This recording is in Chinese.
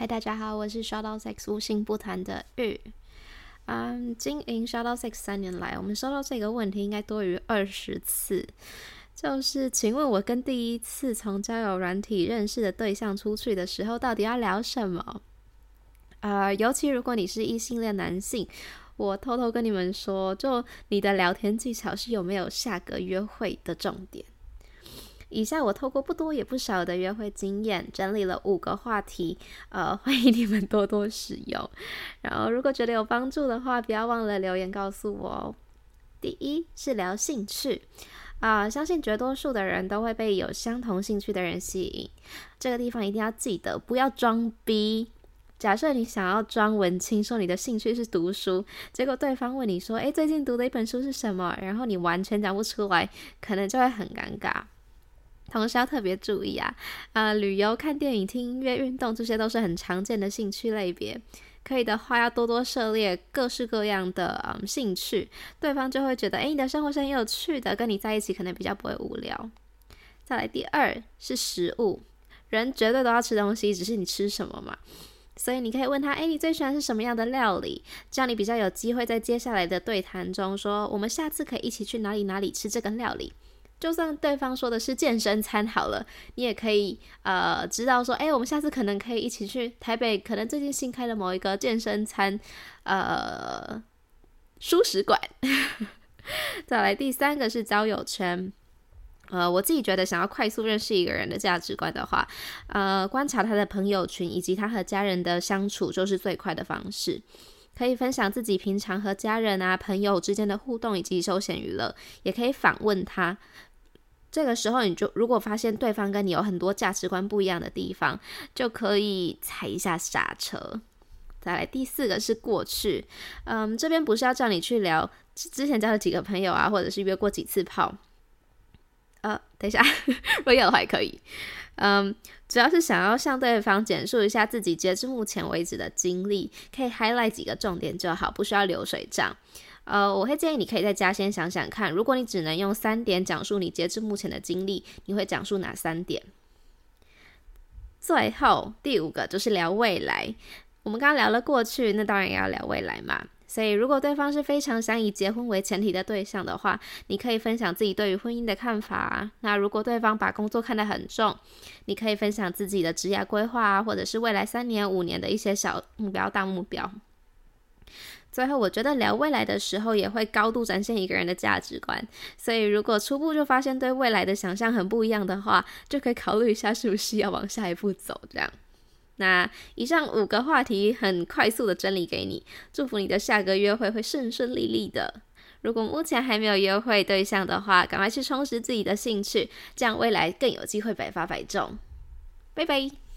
嗨，大家好，我是 Shout Out Sex 无性不谈的玉。嗯，经营 Shout Out Sex 三年来，我们收到这个问题应该多于二十次，就是请问我跟第一次从交友软体认识的对象出去的时候，到底要聊什么？啊、尤其如果你是异性恋男性，我偷偷跟你们说，就你的聊天技巧是有没有下个约会的重点。以下我透过不多也不少的约会经验，整理了五个话题，呃，欢迎你们多多使用。然后如果觉得有帮助的话，不要忘了留言告诉我哦。第一是聊兴趣，啊、相信绝多数的人都会被有相同兴趣的人吸引。这个地方一定要记得，不要装逼。假设你想要装文青，说你的兴趣是读书，结果对方问你说：“诶，最近读的一本书是什么？”然后你完全讲不出来，可能就会很尴尬。同时要特别注意啊，呃，旅游、看电影、听音乐、运动，这些都是很常见的兴趣类别。可以的话，要多多涉猎各式各样的嗯兴趣，对方就会觉得，诶，你的生活是很有趣的，跟你在一起可能比较不会无聊。再来，第二是食物，人绝对都要吃东西，只是你吃什么嘛。所以你可以问他，诶，你最喜欢是什么样的料理？这样你比较有机会在接下来的对谈中说，我们下次可以一起去哪里哪里吃这个料理。就算对方说的是健身餐好了，你也可以呃知道说，哎，我们下次可能可以一起去台北，可能最近新开的某一个健身餐呃蔬食馆。再来第三个是交友圈，呃，我自己觉得想要快速认识一个人的价值观的话，呃，观察他的朋友群以及他和家人的相处就是最快的方式。可以分享自己平常和家人啊朋友之间的互动以及休闲娱乐，也可以访问他。这个时候，你就如果发现对方跟你有很多价值观不一样的地方，就可以踩一下刹车。再来第四个是过去，嗯，这边不是要叫你去聊之前交了几个朋友啊，或者是约过几次炮。呃，等一下，如果有的话也可以。嗯，主要是想要向对方简述一下自己截至目前为止的经历，可以 highlight 几个重点就好，不需要流水账。呃，我会建议你可以在家先想想看，如果你只能用三点讲述你截至目前的经历，你会讲述哪三点？最后第五个就是聊未来。我们刚刚聊了过去，那当然也要聊未来嘛。所以如果对方是非常想以结婚为前提的对象的话，你可以分享自己对于婚姻的看法。那如果对方把工作看得很重，你可以分享自己的职业规划，或者是未来三年、五年的一些小目标、大目标。最后，我觉得聊未来的时候也会高度展现一个人的价值观。所以，如果初步就发现对未来的想象很不一样的话，就可以考虑一下是不是要往下一步走。这样，那以上五个话题很快速的整理给你，祝福你的下个约会会顺顺利利的。如果目前还没有约会对象的话，赶快去充实自己的兴趣，这样未来更有机会百发百中。拜拜。